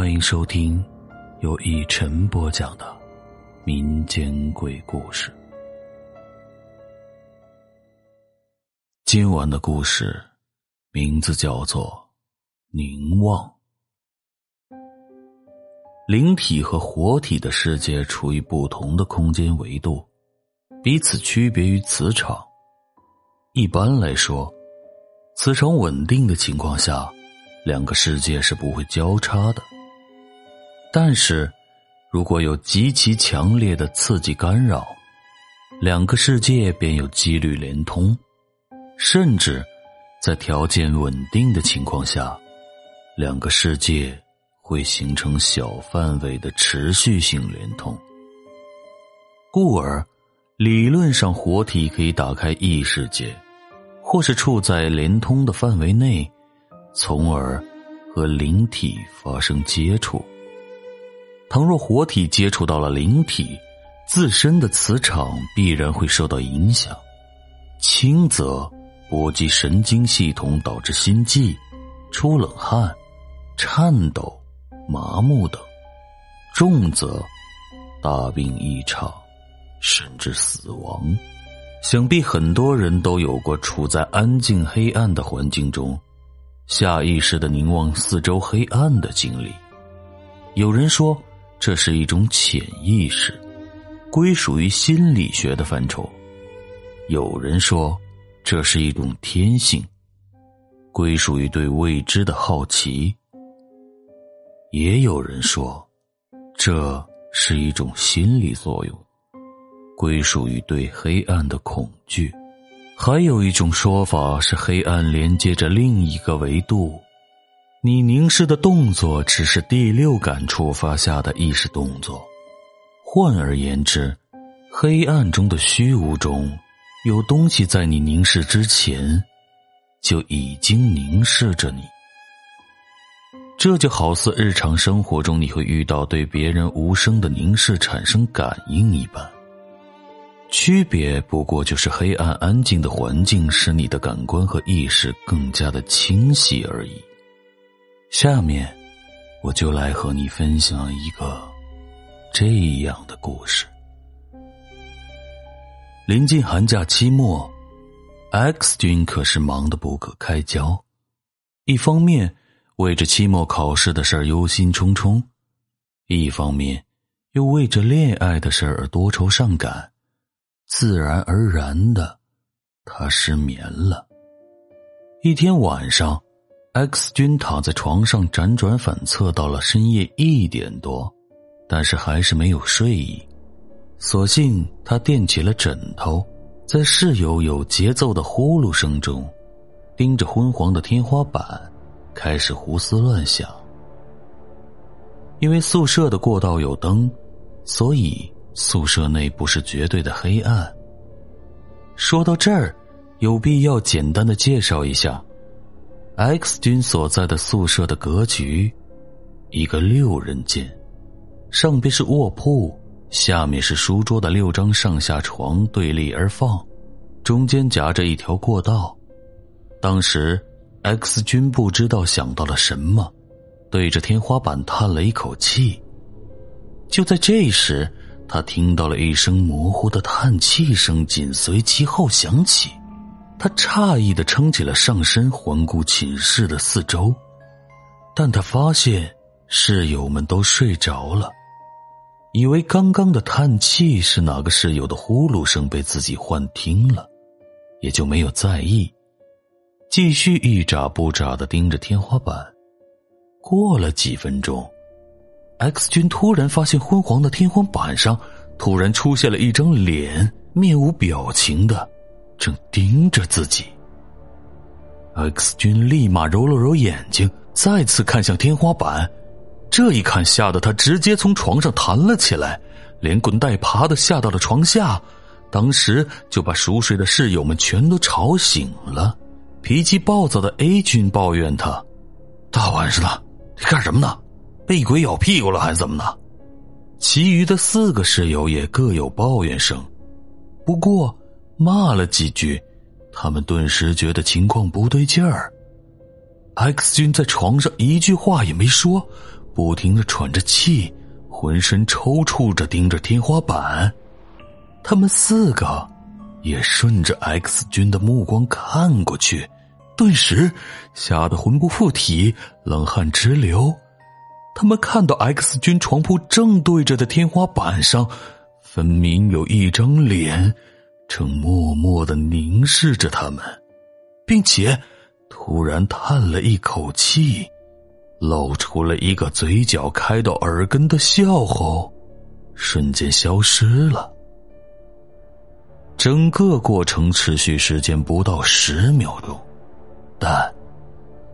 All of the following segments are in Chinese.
欢迎收听由一晨播讲的民间鬼故事。今晚的故事名字叫做《凝望》。灵体和活体的世界处于不同的空间维度，彼此区别于磁场。一般来说，磁场稳定的情况下。两个世界是不会交叉的，但是，如果有极其强烈的刺激干扰，两个世界便有几率连通，甚至在条件稳定的情况下，两个世界会形成小范围的持续性连通。故而，理论上活体可以打开异世界，或是处在连通的范围内。从而和灵体发生接触。倘若活体接触到了灵体，自身的磁场必然会受到影响。轻则波及神经系统，导致心悸、出冷汗、颤抖、麻木等；重则大病一场，甚至死亡。想必很多人都有过处在安静黑暗的环境中。下意识的凝望四周黑暗的经历，有人说这是一种潜意识，归属于心理学的范畴；有人说这是一种天性，归属于对未知的好奇；也有人说这是一种心理作用，归属于对黑暗的恐惧。还有一种说法是，黑暗连接着另一个维度，你凝视的动作只是第六感触发下的意识动作。换而言之，黑暗中的虚无中有东西在你凝视之前就已经凝视着你。这就好似日常生活中你会遇到对别人无声的凝视产生感应一般。区别不过就是黑暗安静的环境使你的感官和意识更加的清晰而已。下面，我就来和你分享一个这样的故事。临近寒假期末，X 君可是忙得不可开交，一方面为着期末考试的事忧心忡忡，一方面又为着恋爱的事儿而多愁善感。自然而然的，他失眠了。一天晚上，X 君躺在床上辗转反侧到了深夜一点多，但是还是没有睡意。索性他垫起了枕头，在室友有节奏的呼噜声中，盯着昏黄的天花板，开始胡思乱想。因为宿舍的过道有灯，所以。宿舍内不是绝对的黑暗。说到这儿，有必要简单的介绍一下，X 君所在的宿舍的格局：一个六人间，上边是卧铺，下面是书桌的六张上下床对立而放，中间夹着一条过道。当时，X 君不知道想到了什么，对着天花板叹了一口气。就在这时。他听到了一声模糊的叹气声，紧随其后响起。他诧异的撑起了上身，环顾寝室的四周，但他发现室友们都睡着了，以为刚刚的叹气是哪个室友的呼噜声被自己幻听了，也就没有在意，继续一眨不眨的盯着天花板。过了几分钟。X 君突然发现昏黄的天花板上突然出现了一张脸，面无表情的正盯着自己。X 君立马揉了揉眼睛，再次看向天花板，这一看吓得他直接从床上弹了起来，连滚带爬的下到了床下，当时就把熟睡的室友们全都吵醒了。脾气暴躁的 A 君抱怨他：“大晚上的，你干什么呢？”被鬼咬屁股了还是怎么的？其余的四个室友也各有抱怨声，不过骂了几句，他们顿时觉得情况不对劲儿。X 君在床上一句话也没说，不停的喘着气，浑身抽搐着盯着天花板。他们四个也顺着 X 君的目光看过去，顿时吓得魂不附体，冷汗直流。他们看到 X 君床铺正对着的天花板上，分明有一张脸，正默默的凝视着他们，并且突然叹了一口气，露出了一个嘴角开到耳根的笑后，瞬间消失了。整个过程持续时间不到十秒钟，但。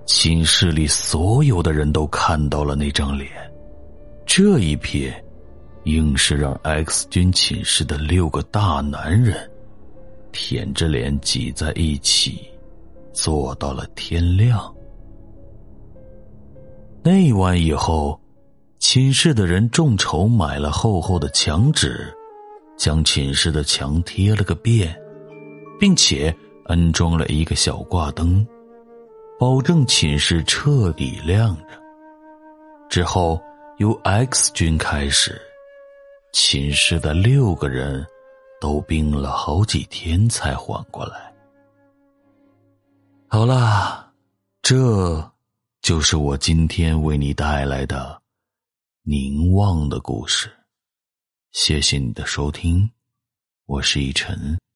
寝室里所有的人都看到了那张脸，这一瞥，硬是让 X 军寝室的六个大男人舔着脸挤在一起，坐到了天亮。那晚以后，寝室的人众筹买了厚厚的墙纸，将寝室的墙贴了个遍，并且安装了一个小挂灯。保证寝室彻底亮着。之后由 X 军开始，寝室的六个人都病了好几天才缓过来。好啦，这就是我今天为你带来的凝望的故事。谢谢你的收听，我是一晨。